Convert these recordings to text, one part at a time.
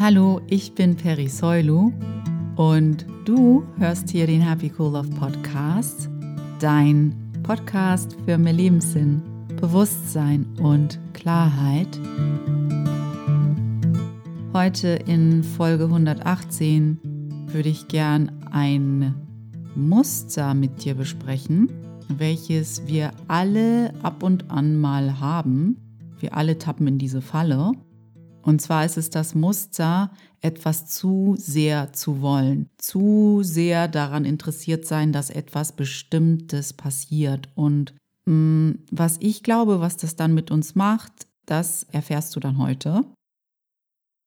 Hallo, ich bin Peri Soilu und du hörst hier den Happy Cool Love Podcast, dein Podcast für mehr Lebenssinn, Bewusstsein und Klarheit. Heute in Folge 118 würde ich gern ein Muster mit dir besprechen, welches wir alle ab und an mal haben. Wir alle tappen in diese Falle. Und zwar ist es das Muster, etwas zu sehr zu wollen, zu sehr daran interessiert sein, dass etwas Bestimmtes passiert. Und mh, mm, was ich glaube, was das dann mit uns macht, das erfährst du dann heute.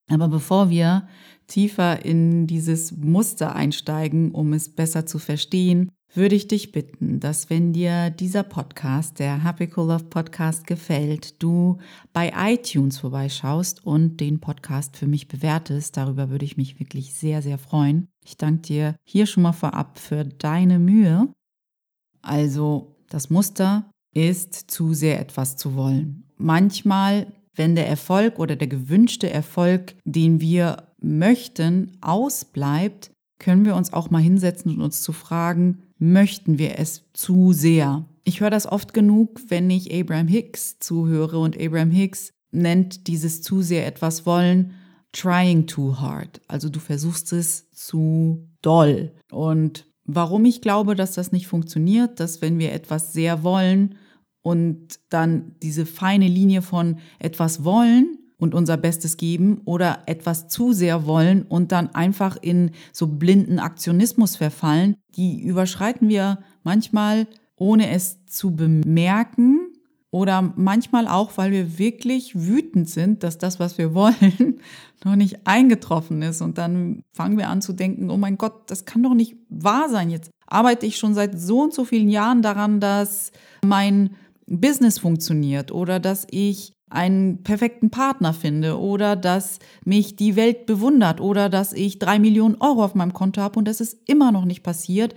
Aber bevor wir tiefer in dieses Muster einsteigen, um es besser zu verstehen, würde ich dich bitten, dass wenn dir dieser Podcast, der Happy Cool Love Podcast gefällt, du bei iTunes vorbeischaust und den Podcast für mich bewertest. Darüber würde ich mich wirklich sehr, sehr freuen. Ich danke dir hier schon mal vorab für deine Mühe. Also, das Muster ist zu sehr etwas zu wollen. Manchmal, wenn der Erfolg oder der gewünschte Erfolg, den wir möchten, ausbleibt, können wir uns auch mal hinsetzen und uns zu fragen, möchten wir es zu sehr? Ich höre das oft genug, wenn ich Abraham Hicks zuhöre und Abraham Hicks nennt dieses zu sehr etwas wollen trying too hard. Also du versuchst es zu doll. Und warum ich glaube, dass das nicht funktioniert, dass wenn wir etwas sehr wollen und dann diese feine Linie von etwas wollen und unser Bestes geben oder etwas zu sehr wollen und dann einfach in so blinden Aktionismus verfallen, die überschreiten wir manchmal ohne es zu bemerken oder manchmal auch, weil wir wirklich wütend sind, dass das, was wir wollen, noch nicht eingetroffen ist. Und dann fangen wir an zu denken, oh mein Gott, das kann doch nicht wahr sein. Jetzt arbeite ich schon seit so und so vielen Jahren daran, dass mein Business funktioniert oder dass ich einen perfekten Partner finde oder dass mich die Welt bewundert oder dass ich drei Millionen Euro auf meinem Konto habe und das ist immer noch nicht passiert.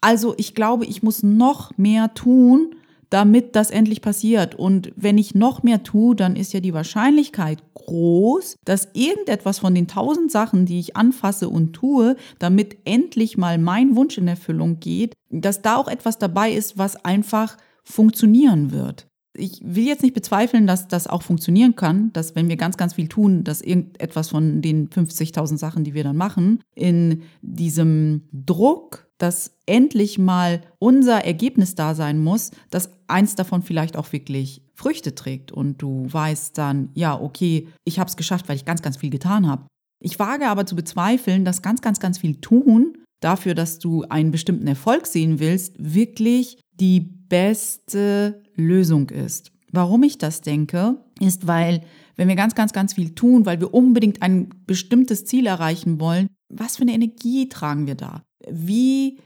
Also ich glaube, ich muss noch mehr tun, damit das endlich passiert. Und wenn ich noch mehr tue, dann ist ja die Wahrscheinlichkeit groß, dass irgendetwas von den tausend Sachen, die ich anfasse und tue, damit endlich mal mein Wunsch in Erfüllung geht, dass da auch etwas dabei ist, was einfach funktionieren wird ich will jetzt nicht bezweifeln, dass das auch funktionieren kann, dass wenn wir ganz, ganz viel tun, dass irgendetwas von den 50.000 Sachen, die wir dann machen, in diesem Druck, dass endlich mal unser Ergebnis da sein muss, dass eins davon vielleicht auch wirklich Früchte trägt und du weißt dann, ja, okay, ich habe es geschafft, weil ich ganz, ganz viel getan habe. Ich wage aber zu bezweifeln, dass ganz, ganz, ganz viel tun dafür, dass du einen bestimmten Erfolg sehen willst, wirklich die beste Lösung ist. Warum ich das denke, ist, weil wenn wir ganz, ganz, ganz viel tun, weil wir unbedingt ein bestimmtes Ziel erreichen wollen, was für eine Energie tragen wir da? Wie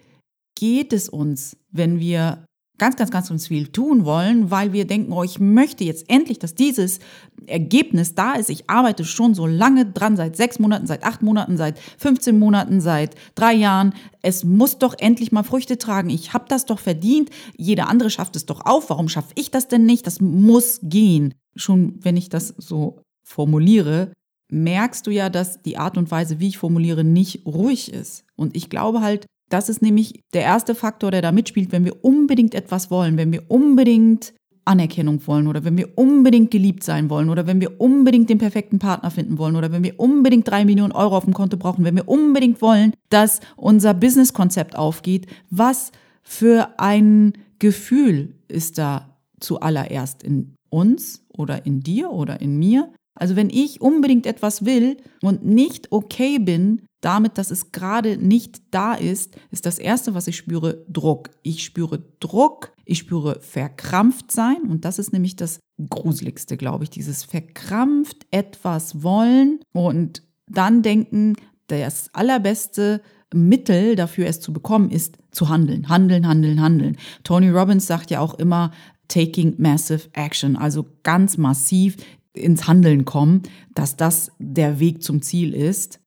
geht es uns, wenn wir ganz, ganz, ganz uns viel tun wollen, weil wir denken, oh, ich möchte jetzt endlich, dass dieses Ergebnis da ist. Ich arbeite schon so lange dran, seit sechs Monaten, seit acht Monaten, seit 15 Monaten, seit drei Jahren. Es muss doch endlich mal Früchte tragen. Ich habe das doch verdient. Jeder andere schafft es doch auf. Warum schaffe ich das denn nicht? Das muss gehen. Schon wenn ich das so formuliere, merkst du ja, dass die Art und Weise, wie ich formuliere, nicht ruhig ist. Und ich glaube halt, das ist nämlich der erste Faktor, der da mitspielt, wenn wir unbedingt etwas wollen, wenn wir unbedingt Anerkennung wollen oder wenn wir unbedingt geliebt sein wollen oder wenn wir unbedingt den perfekten Partner finden wollen oder wenn wir unbedingt drei Millionen Euro auf dem Konto brauchen, wenn wir unbedingt wollen, dass unser Businesskonzept aufgeht, was für ein Gefühl ist da zuallererst in uns oder in dir oder in mir? Also wenn ich unbedingt etwas will und nicht okay bin damit, dass es gerade nicht da ist, ist das Erste, was ich spüre, Druck. Ich spüre Druck, ich spüre verkrampft sein und das ist nämlich das Gruseligste, glaube ich, dieses verkrampft etwas wollen und dann denken, das allerbeste Mittel dafür, es zu bekommen, ist zu handeln. Handeln, handeln, handeln. Tony Robbins sagt ja auch immer, taking massive action, also ganz massiv ins Handeln kommen, dass das der Weg zum Ziel ist.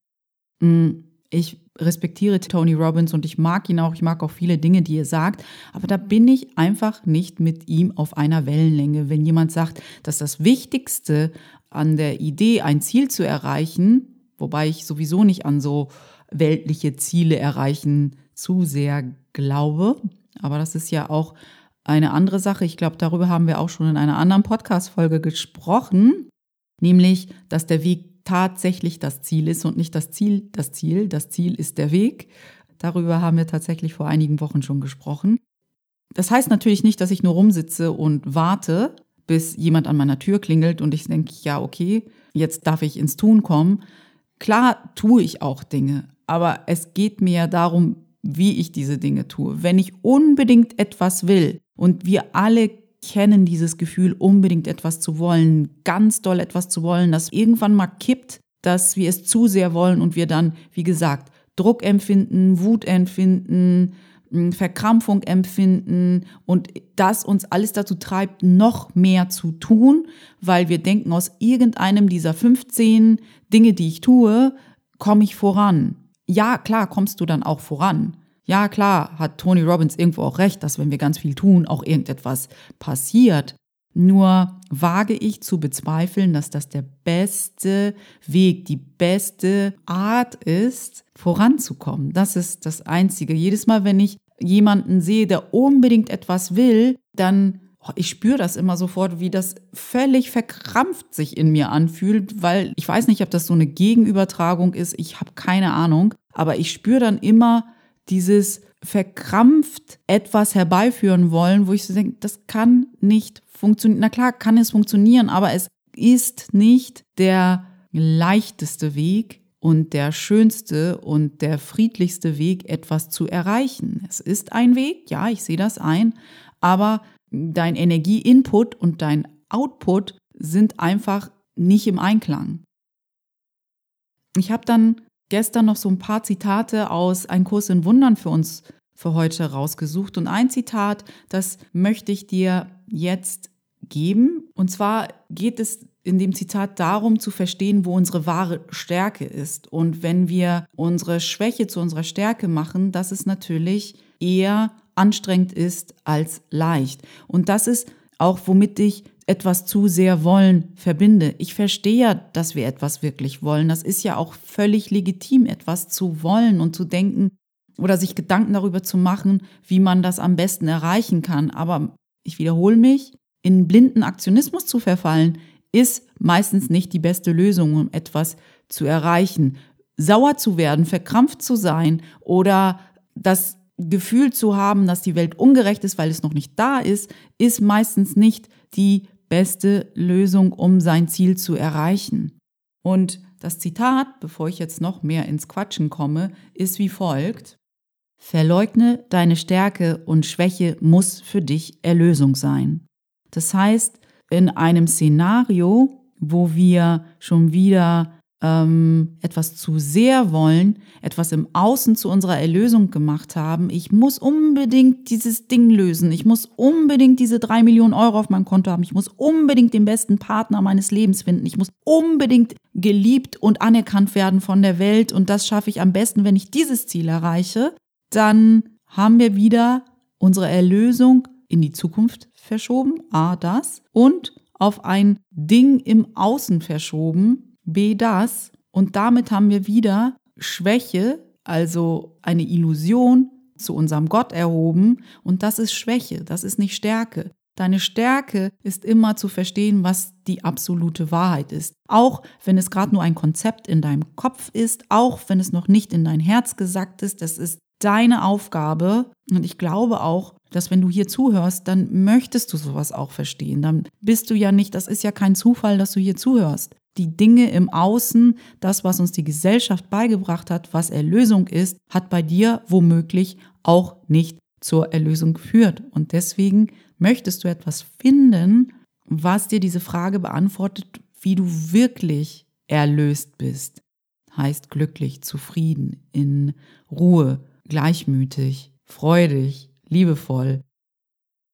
Mm, ich respektiere Tony Robbins und ich mag ihn auch, ich mag auch viele Dinge, die er sagt, aber da bin ich einfach nicht mit ihm auf einer Wellenlänge. Wenn jemand sagt, dass das Wichtigste an der Idee, ein Ziel zu erreichen, Wobei ich sowieso nicht an so weltliche Ziele erreichen zu sehr glaube. Aber das ist ja auch eine andere Sache. Ich glaube, darüber haben wir auch schon in einer anderen Podcast-Folge gesprochen. Nämlich, dass der Weg tatsächlich das Ziel ist und nicht das Ziel das Ziel. Das Ziel ist der Weg. Darüber haben wir tatsächlich vor einigen Wochen schon gesprochen. Das heißt natürlich nicht, dass ich nur rumsitze und warte, bis jemand an meiner Tür klingelt und ich denke, ja, okay, jetzt darf ich ins Tun kommen. Klar tue ich auch Dinge, aber es geht mir darum, wie ich diese Dinge tue. Wenn ich unbedingt etwas will und wir alle kennen dieses Gefühl, unbedingt etwas zu wollen, ganz doll etwas zu wollen, das irgendwann mal kippt, dass wir es zu sehr wollen und wir dann, wie gesagt, Druck empfinden, Wut empfinden, Verkrampfung empfinden und das uns alles dazu treibt, noch mehr zu tun, weil wir denken, aus irgendeinem dieser 15 Dinge, die ich tue, komme ich voran. Ja, klar, kommst du dann auch voran. Ja, klar, hat Tony Robbins irgendwo auch recht, dass wenn wir ganz viel tun, auch irgendetwas passiert. Nur wage ich zu bezweifeln, dass das der beste Weg, die beste Art ist, voranzukommen. Das ist das Einzige. Jedes Mal, wenn ich jemanden sehe, der unbedingt etwas will, dann oh, ich spüre das immer sofort, wie das völlig verkrampft sich in mir anfühlt, weil ich weiß nicht, ob das so eine Gegenübertragung ist, ich habe keine Ahnung, aber ich spüre dann immer dieses verkrampft etwas herbeiführen wollen, wo ich so denke, das kann nicht funktionieren. Na klar, kann es funktionieren, aber es ist nicht der leichteste Weg und der schönste und der friedlichste Weg, etwas zu erreichen. Es ist ein Weg, ja, ich sehe das ein, aber dein Energie-Input und dein Output sind einfach nicht im Einklang. Ich habe dann gestern noch so ein paar Zitate aus Ein Kurs in Wundern für uns für heute rausgesucht. Und ein Zitat, das möchte ich dir jetzt geben. Und zwar geht es in dem Zitat darum zu verstehen, wo unsere wahre Stärke ist. Und wenn wir unsere Schwäche zu unserer Stärke machen, dass es natürlich eher anstrengend ist als leicht. Und das ist auch, womit ich etwas zu sehr wollen verbinde. Ich verstehe ja, dass wir etwas wirklich wollen. Das ist ja auch völlig legitim, etwas zu wollen und zu denken oder sich Gedanken darüber zu machen, wie man das am besten erreichen kann. Aber ich wiederhole mich, in blinden Aktionismus zu verfallen, ist meistens nicht die beste Lösung, um etwas zu erreichen. Sauer zu werden, verkrampft zu sein oder das Gefühl zu haben, dass die Welt ungerecht ist, weil es noch nicht da ist, ist meistens nicht die beste Lösung, um sein Ziel zu erreichen. Und das Zitat, bevor ich jetzt noch mehr ins Quatschen komme, ist wie folgt. Verleugne deine Stärke und Schwäche muss für dich Erlösung sein. Das heißt, in einem Szenario, wo wir schon wieder ähm, etwas zu sehr wollen, etwas im Außen zu unserer Erlösung gemacht haben. Ich muss unbedingt dieses Ding lösen. Ich muss unbedingt diese drei Millionen Euro auf meinem Konto haben. Ich muss unbedingt den besten Partner meines Lebens finden. Ich muss unbedingt geliebt und anerkannt werden von der Welt. Und das schaffe ich am besten, wenn ich dieses Ziel erreiche. Dann haben wir wieder unsere Erlösung in die Zukunft verschoben. A, das. Und auf ein Ding im Außen verschoben, B das. Und damit haben wir wieder Schwäche, also eine Illusion zu unserem Gott erhoben. Und das ist Schwäche, das ist nicht Stärke. Deine Stärke ist immer zu verstehen, was die absolute Wahrheit ist. Auch wenn es gerade nur ein Konzept in deinem Kopf ist, auch wenn es noch nicht in dein Herz gesagt ist, das ist deine Aufgabe. Und ich glaube auch, dass wenn du hier zuhörst, dann möchtest du sowas auch verstehen. Dann bist du ja nicht, das ist ja kein Zufall, dass du hier zuhörst. Die Dinge im Außen, das, was uns die Gesellschaft beigebracht hat, was Erlösung ist, hat bei dir womöglich auch nicht zur Erlösung geführt. Und deswegen möchtest du etwas finden, was dir diese Frage beantwortet, wie du wirklich erlöst bist. Heißt glücklich, zufrieden, in Ruhe, gleichmütig, freudig, liebevoll.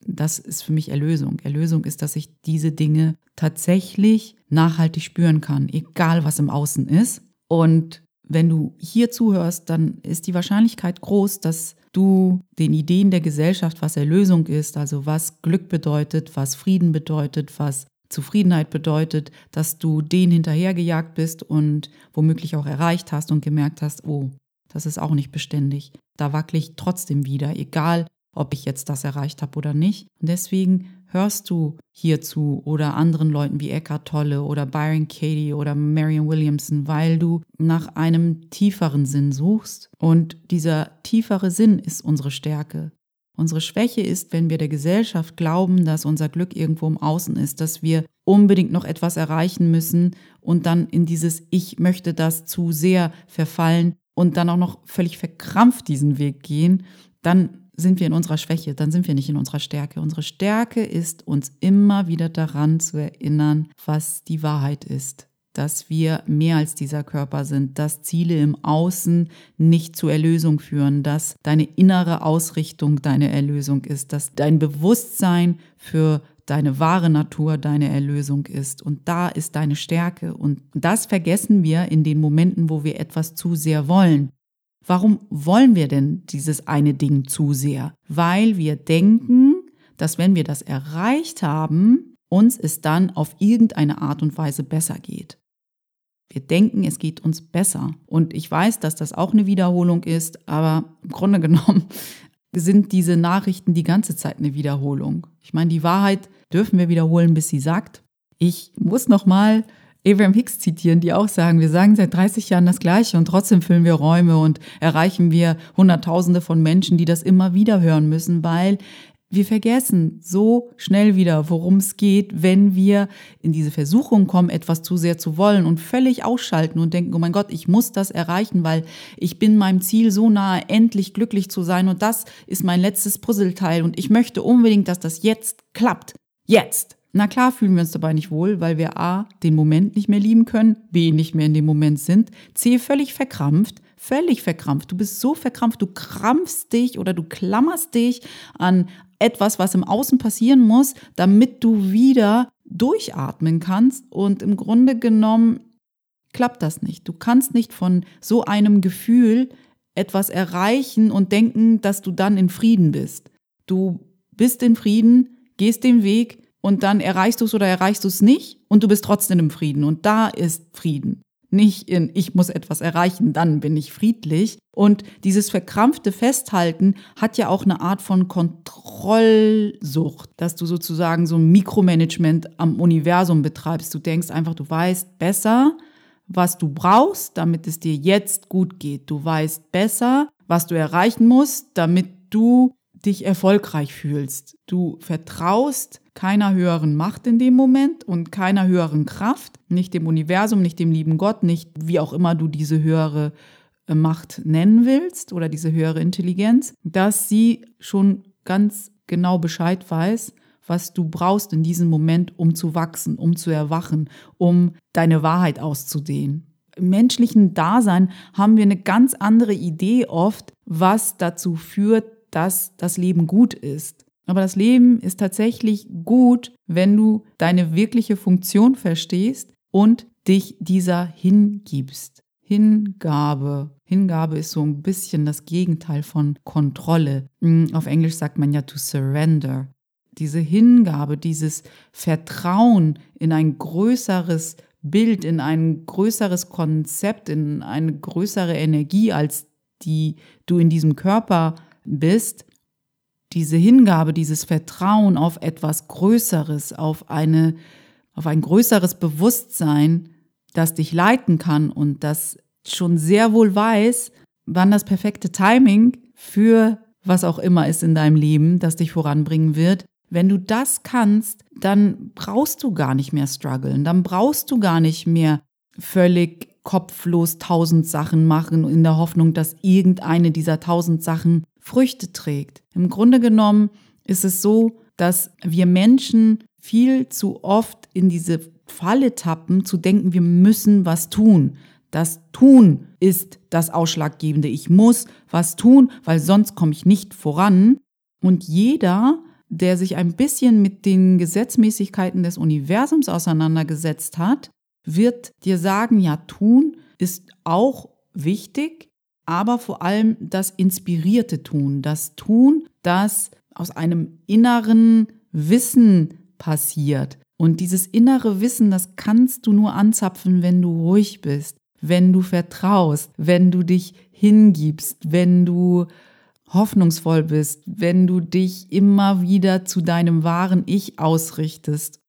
Das ist für mich Erlösung. Erlösung ist, dass ich diese Dinge tatsächlich nachhaltig spüren kann, egal was im Außen ist. Und wenn du hier zuhörst, dann ist die Wahrscheinlichkeit groß, dass du den Ideen der Gesellschaft, was Erlösung ist, also was Glück bedeutet, was Frieden bedeutet, was Zufriedenheit bedeutet, dass du den hinterhergejagt bist und womöglich auch erreicht hast und gemerkt hast, oh, das ist auch nicht beständig. Da wackle ich trotzdem wieder, egal ob ich jetzt das erreicht habe oder nicht. Und deswegen hörst du hierzu oder anderen Leuten wie Eckhart Tolle oder Byron Katie oder Marion Williamson, weil du nach einem tieferen Sinn suchst. Und dieser tiefere Sinn ist unsere Stärke. Unsere Schwäche ist, wenn wir der Gesellschaft glauben, dass unser Glück irgendwo im Außen ist, dass wir unbedingt noch etwas erreichen müssen und dann in dieses Ich möchte das zu sehr verfallen und dann auch noch völlig verkrampft diesen Weg gehen, dann sind wir in unserer Schwäche, dann sind wir nicht in unserer Stärke. Unsere Stärke ist, uns immer wieder daran zu erinnern, was die Wahrheit ist. Dass wir mehr als dieser Körper sind, dass Ziele im Außen nicht zur Erlösung führen, dass deine innere Ausrichtung deine Erlösung ist, dass dein Bewusstsein für deine wahre Natur deine Erlösung ist. Und da ist deine Stärke. Und das vergessen wir in den Momenten, wo wir etwas zu sehr wollen. Warum wollen wir denn dieses eine Ding zu sehr? Weil wir denken, dass wenn wir das erreicht haben, uns es dann auf irgendeine Art und Weise besser geht. Wir denken, es geht uns besser. Und ich weiß, dass das auch eine Wiederholung ist, aber im Grunde genommen sind diese Nachrichten die ganze Zeit eine Wiederholung. Ich meine, die Wahrheit dürfen wir wiederholen, bis sie sagt. Ich muss noch mal Abraham Hicks zitieren, die auch sagen, wir sagen seit 30 Jahren das Gleiche und trotzdem füllen wir Räume und erreichen wir Hunderttausende von Menschen, die das immer wieder hören müssen, weil wir vergessen so schnell wieder, worum es geht, wenn wir in diese Versuchung kommen, etwas zu sehr zu wollen und völlig ausschalten und denken, oh mein Gott, ich muss das erreichen, weil ich bin meinem Ziel so nahe, endlich glücklich zu sein und das ist mein letztes Puzzleteil und ich möchte unbedingt, dass das jetzt klappt. Jetzt. Na klar fühlen wir uns dabei nicht wohl, weil wir A, den Moment nicht mehr lieben können, B, nicht mehr in dem Moment sind, C, völlig verkrampft, völlig verkrampft. Du bist so verkrampft, du krampfst dich oder du klammerst dich an etwas, was im Außen passieren muss, damit du wieder durchatmen kannst. Und im Grunde genommen klappt das nicht. Du kannst nicht von so einem Gefühl etwas erreichen und denken, dass du dann in Frieden bist. Du bist in Frieden, gehst den Weg, und dann erreichst du es oder erreichst du es nicht und du bist trotzdem im Frieden. Und da ist Frieden. Nicht in, ich muss etwas erreichen, dann bin ich friedlich. Und dieses verkrampfte Festhalten hat ja auch eine Art von Kontrollsucht, dass du sozusagen so ein Mikromanagement am Universum betreibst. Du denkst einfach, du weißt besser, was du brauchst, damit es dir jetzt gut geht. Du weißt besser, was du erreichen musst, damit du dich erfolgreich fühlst. Du vertraust keiner höheren Macht in dem Moment und keiner höheren Kraft, nicht dem Universum, nicht dem lieben Gott, nicht wie auch immer du diese höhere äh, Macht nennen willst oder diese höhere Intelligenz, dass sie schon ganz genau Bescheid weiß, was du brauchst in diesem Moment, um zu wachsen, um zu erwachen, um deine Wahrheit auszudehnen. Im menschlichen Dasein haben wir eine ganz andere Idee oft, was dazu führt, dass das Leben gut ist. Aber das Leben ist tatsächlich gut, wenn du deine wirkliche Funktion verstehst und dich dieser hingibst. Hingabe. Hingabe ist so ein bisschen das Gegenteil von Kontrolle. Hm, auf Englisch sagt man ja to surrender. Diese Hingabe, dieses Vertrauen in ein größeres Bild, in ein größeres Konzept, in eine größere Energie, als die du in diesem Körper bist, diese Hingabe, dieses Vertrauen auf etwas Größeres, auf eine, auf ein größeres Bewusstsein, das dich leiten kann und das schon sehr wohl weiß, wann das perfekte Timing für was auch immer ist in deinem Leben, das dich voranbringen wird. Wenn du das kannst, dann brauchst du gar nicht mehr strugglen, dann brauchst du gar nicht mehr völlig kopflos tausend Sachen machen in der Hoffnung, dass irgendeine dieser tausend Sachen Früchte trägt. Im Grunde genommen ist es so, dass wir Menschen viel zu oft in diese Falle tappen, zu denken, wir müssen was tun. Das Tun ist das Ausschlaggebende. Ich muss was tun, weil sonst komme ich nicht voran. Und jeder, der sich ein bisschen mit den Gesetzmäßigkeiten des Universums auseinandergesetzt hat, wird dir sagen, ja, tun ist auch wichtig, aber vor allem das inspirierte Tun, das Tun, das aus einem inneren Wissen passiert, Und dieses innere Wissen, das kannst du nur anzapfen, wenn du ruhig bist, wenn du vertraust, wenn du dich hingibst, wenn du hoffnungsvoll bist, wenn du dich immer wieder zu deinem wahren Ich ausrichtest.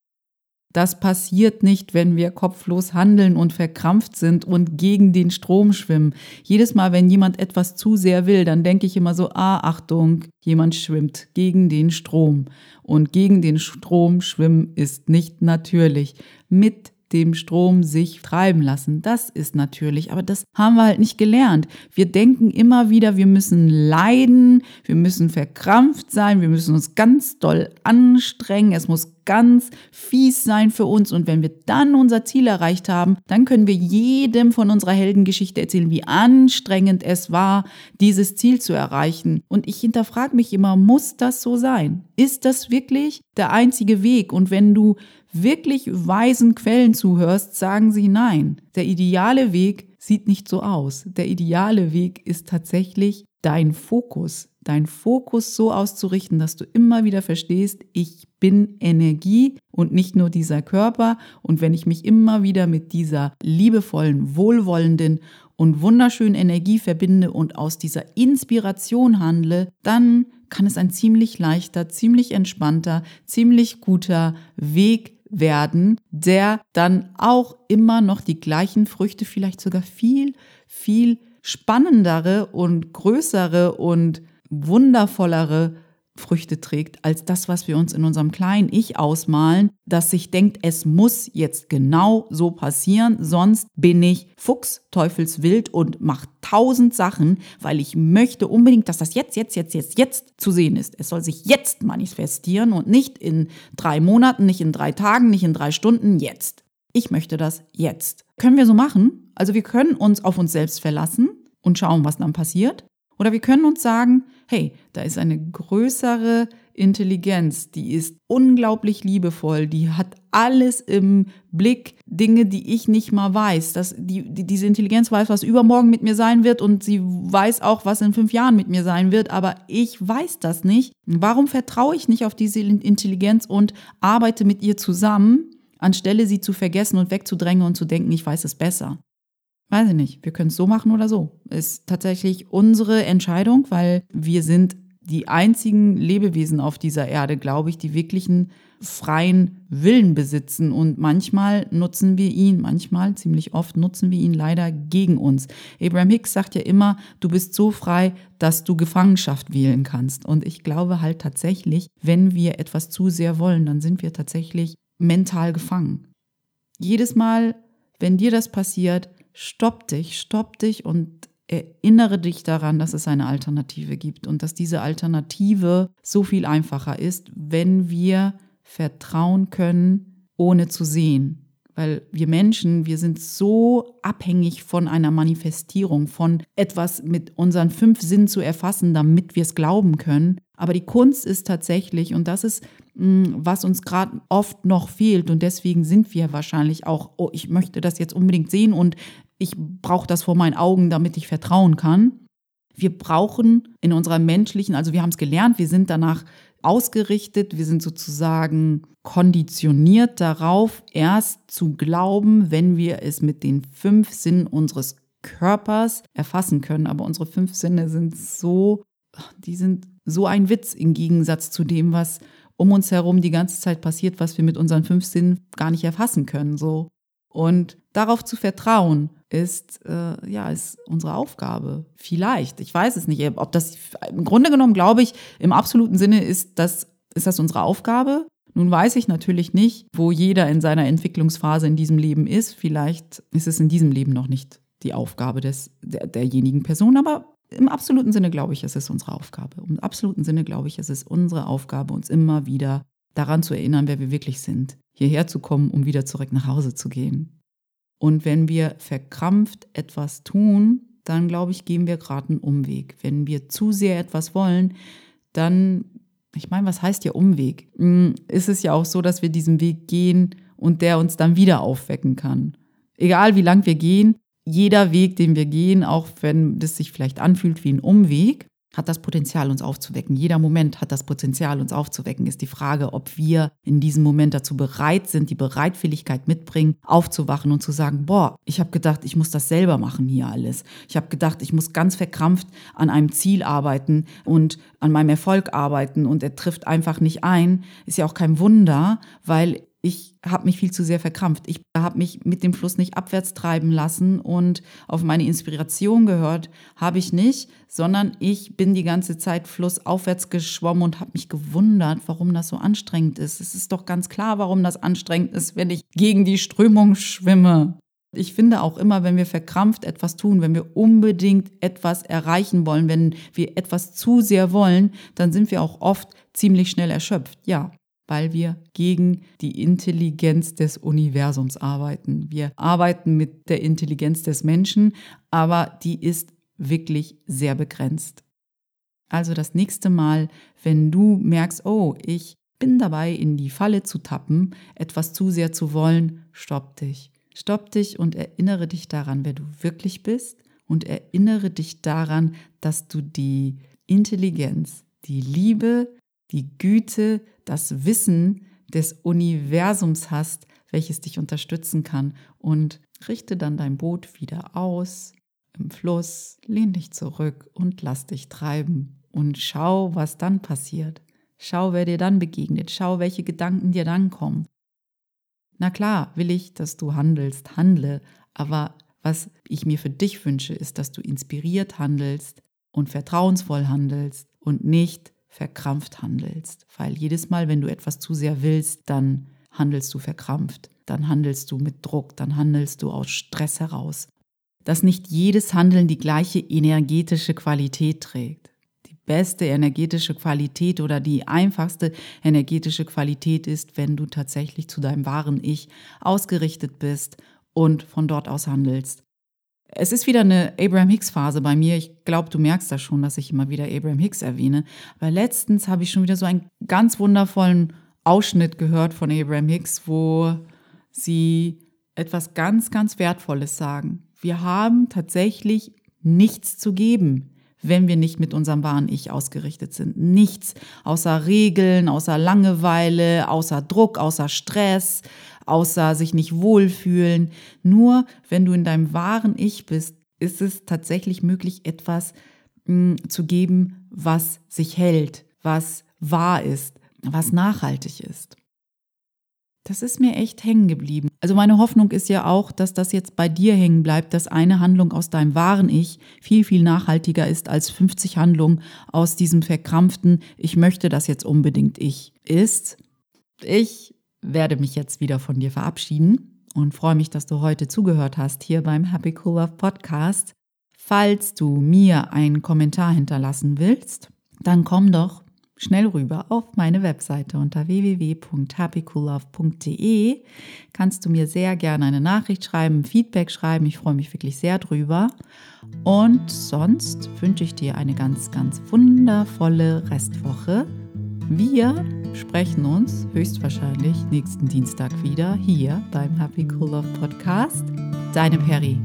Das passiert nicht, wenn wir kopflos handeln und verkrampft sind und gegen den Strom schwimmen. Jedes Mal, wenn jemand etwas zu sehr will, dann denke ich immer so, ah, Achtung, jemand schwimmt gegen den Strom. Und gegen den Strom schwimmen ist nicht natürlich. Mit dem Strom sich treiben lassen. Das ist natürlich, aber das haben wir halt nicht gelernt. Wir denken immer wieder, wir müssen leiden, wir müssen verkrampft sein, wir müssen uns ganz doll anstrengen, es muss ganz fies sein für uns und wenn wir dann unser Ziel erreicht haben, dann können wir jedem von unserer Heldengeschichte erzählen, wie anstrengend es war, dieses Ziel zu erreichen. Und ich hinterfrage mich immer, muss das so sein? Ist das wirklich der einzige Weg? Und wenn du wirklich weisen Quellen zuhörst, sagen sie nein. Der ideale Weg sieht nicht so aus. Der ideale Weg ist tatsächlich dein Fokus. Dein Fokus so auszurichten, dass du immer wieder verstehst, ich bin Energie und nicht nur dieser Körper. Und wenn ich mich immer wieder mit dieser liebevollen, wohlwollenden und wunderschönen Energie verbinde und aus dieser Inspiration handle, dann kann es ein ziemlich leichter, ziemlich entspannter, ziemlich guter Weg werden, der dann auch immer noch die gleichen Früchte, vielleicht sogar viel, viel spannendere und größere und wundervollere Früchte trägt, als das, was wir uns in unserem kleinen Ich ausmalen, das sich denkt, es muss jetzt genau so passieren, sonst bin ich Fuchs, Teufelswild und mache tausend Sachen, weil ich möchte unbedingt, dass das jetzt, jetzt, jetzt, jetzt, jetzt zu sehen ist. Es soll sich jetzt manifestieren und nicht in drei Monaten, nicht in drei Tagen, nicht in drei Stunden, jetzt. Ich möchte das jetzt. Können wir so machen? Also wir können uns auf uns selbst verlassen und schauen, was dann passiert. Oder wir können uns sagen, hey, da ist eine größere Intelligenz, die ist unglaublich liebevoll, die hat alles im Blick, Dinge, die ich nicht mal weiß. Das, die, die, diese Intelligenz weiß, was übermorgen mit mir sein wird und sie weiß auch, was in fünf Jahren mit mir sein wird, aber ich weiß das nicht. Warum vertraue ich nicht auf diese Intelligenz und arbeite mit ihr zusammen, anstelle sie zu vergessen und wegzudrängen und zu denken, ich weiß es besser? Weiß ich nicht. Wir können es so machen oder so. Ist tatsächlich unsere Entscheidung, weil wir sind die einzigen Lebewesen auf dieser Erde, glaube ich, die wirklichen freien Willen besitzen. Und manchmal nutzen wir ihn, manchmal, ziemlich oft nutzen wir ihn leider gegen uns. Abraham Hicks sagt ja immer, du bist so frei, dass du Gefangenschaft wählen kannst. Und ich glaube halt tatsächlich, wenn wir etwas zu sehr wollen, dann sind wir tatsächlich mental gefangen. Jedes Mal, wenn dir das passiert, stopp dich, stopp dich und erinnere dich daran, dass es eine Alternative gibt und dass diese Alternative so viel einfacher ist, wenn wir vertrauen können, ohne zu sehen. Weil wir Menschen, wir sind so abhängig von einer Manifestierung, von etwas mit unseren fünf Sinnen zu erfassen, damit wir es glauben können. Aber die Kunst ist tatsächlich, und das ist, mm, was uns gerade oft noch fehlt, und deswegen sind wir wahrscheinlich auch, oh, ich möchte das jetzt unbedingt sehen und ich brauche das vor meinen Augen, damit ich vertrauen kann. Wir brauchen in unserer menschlichen, also wir haben es gelernt, wir sind danach ausgerichtet, wir sind sozusagen konditioniert darauf, erst zu glauben, wenn wir es mit den fünf Sinnen unseres Körpers erfassen können. Aber unsere fünf Sinne sind so, die sind so ein Witz im Gegensatz zu dem, was um uns herum die ganze Zeit passiert, was wir mit unseren fünf Sinnen gar nicht erfassen können. So. Und darauf zu vertrauen, ist, äh, ja, ist unsere Aufgabe. Vielleicht. Ich weiß es nicht. Ob das, im Grunde genommen glaube ich, im absoluten Sinne ist das, ist das unsere Aufgabe. Nun weiß ich natürlich nicht, wo jeder in seiner Entwicklungsphase in diesem Leben ist. Vielleicht ist es in diesem Leben noch nicht die Aufgabe des, der, derjenigen Person, aber im absoluten Sinne glaube ich, es ist unsere Aufgabe. Im absoluten Sinne glaube ich, es ist unsere Aufgabe, uns immer wieder daran zu erinnern, wer wir wirklich sind, hierher zu kommen, um wieder zurück nach Hause zu gehen. Und wenn wir verkrampft etwas tun, dann glaube ich, gehen wir gerade einen Umweg. Wenn wir zu sehr etwas wollen, dann, ich meine, was heißt ja Umweg? Hm, ist es ja auch so, dass wir diesen Weg gehen und der uns dann wieder aufwecken kann. Egal wie lang wir gehen, jeder Weg, den wir gehen, auch wenn das sich vielleicht anfühlt wie ein Umweg, hat das Potenzial, uns aufzuwecken. Jeder Moment hat das Potenzial, uns aufzuwecken. Ist die Frage, ob wir in diesem Moment dazu bereit sind, die Bereitwilligkeit mitbringen, aufzuwachen und zu sagen, boah, ich habe gedacht, ich muss das selber machen hier alles. Ich habe gedacht, ich muss ganz verkrampft an einem Ziel arbeiten und an meinem Erfolg arbeiten und er trifft einfach nicht ein. Ist ja auch kein Wunder, weil ich habe mich viel zu sehr verkrampft. Ich habe mich mit dem Fluss nicht abwärts treiben lassen und auf meine Inspiration gehört habe ich nicht, sondern ich bin die ganze Zeit flussaufwärts geschwommen und habe mich gewundert, warum das so anstrengend ist. Es ist doch ganz klar, warum das anstrengend ist, wenn ich gegen die Strömung schwimme. Ich finde auch immer, wenn wir verkrampft etwas tun, wenn wir unbedingt etwas erreichen wollen, wenn wir etwas zu sehr wollen, dann sind wir auch oft ziemlich schnell erschöpft. Ja, weil wir gegen die Intelligenz des Universums arbeiten. Wir arbeiten mit der Intelligenz des Menschen, aber die ist wirklich sehr begrenzt. Also das nächste Mal, wenn du merkst, oh, ich bin dabei, in die Falle zu tappen, etwas zu sehr zu wollen, stopp dich. Stopp dich und erinnere dich daran, wer du wirklich bist und erinnere dich daran, dass du die Intelligenz, die Liebe, die Güte, das Wissen des Universums hast, welches dich unterstützen kann und richte dann dein Boot wieder aus im Fluss, lehn dich zurück und lass dich treiben und schau, was dann passiert. Schau, wer dir dann begegnet, schau, welche Gedanken dir dann kommen. Na klar, will ich, dass du handelst, handle, aber was ich mir für dich wünsche, ist, dass du inspiriert handelst und vertrauensvoll handelst und nicht verkrampft handelst. Weil jedes Mal, wenn du etwas zu sehr willst, dann handelst du verkrampft, dann handelst du mit Druck, dann handelst du aus Stress heraus. Dass nicht jedes Handeln die gleiche energetische Qualität trägt. Die beste energetische Qualität oder die einfachste energetische Qualität ist, wenn du tatsächlich zu deinem wahren Ich ausgerichtet bist und von dort aus handelst. Es ist wieder eine Abraham Hicks Phase bei mir. Ich glaube, du merkst das schon, dass ich immer wieder Abraham Hicks erwähne. Aber letztens habe ich schon wieder so einen ganz wundervollen Ausschnitt gehört von Abraham Hicks, wo sie etwas ganz, ganz Wertvolles sagen. Wir haben tatsächlich nichts zu geben, wenn wir nicht mit unserem wahren Ich ausgerichtet sind. Nichts außer Regeln, außer Langeweile, außer Druck, außer Stress, außer sich nicht wohlfühlen. Nur wenn du in deinem wahren Ich bist, ist es tatsächlich möglich, etwas mh, hm, zu geben, was sich hält, was wahr ist, was nachhaltig ist. Das ist mir echt hängen geblieben. Also meine Hoffnung ist ja auch, dass das jetzt bei dir hängen bleibt, dass eine Handlung aus deinem wahren Ich viel, viel nachhaltiger ist als 50 Handlungen aus diesem verkrampften, ich möchte das jetzt unbedingt ich ist. Ich werde mich jetzt wieder von dir verabschieden und freue mich, dass du heute zugehört hast hier beim Happy Cool Love Podcast. Falls du mir einen Kommentar hinterlassen willst, dann komm doch schnell rüber auf meine Webseite unter www.happycoollove.de. Kannst du mir sehr gerne eine Nachricht schreiben, Feedback schreiben. Ich freue mich wirklich sehr drüber. Und sonst wünsche ich dir eine ganz, ganz wundervolle Restwoche. Wir sprechen uns höchstwahrscheinlich nächsten Dienstag wieder hier beim Happy Cool Love Podcast. Deine Perry.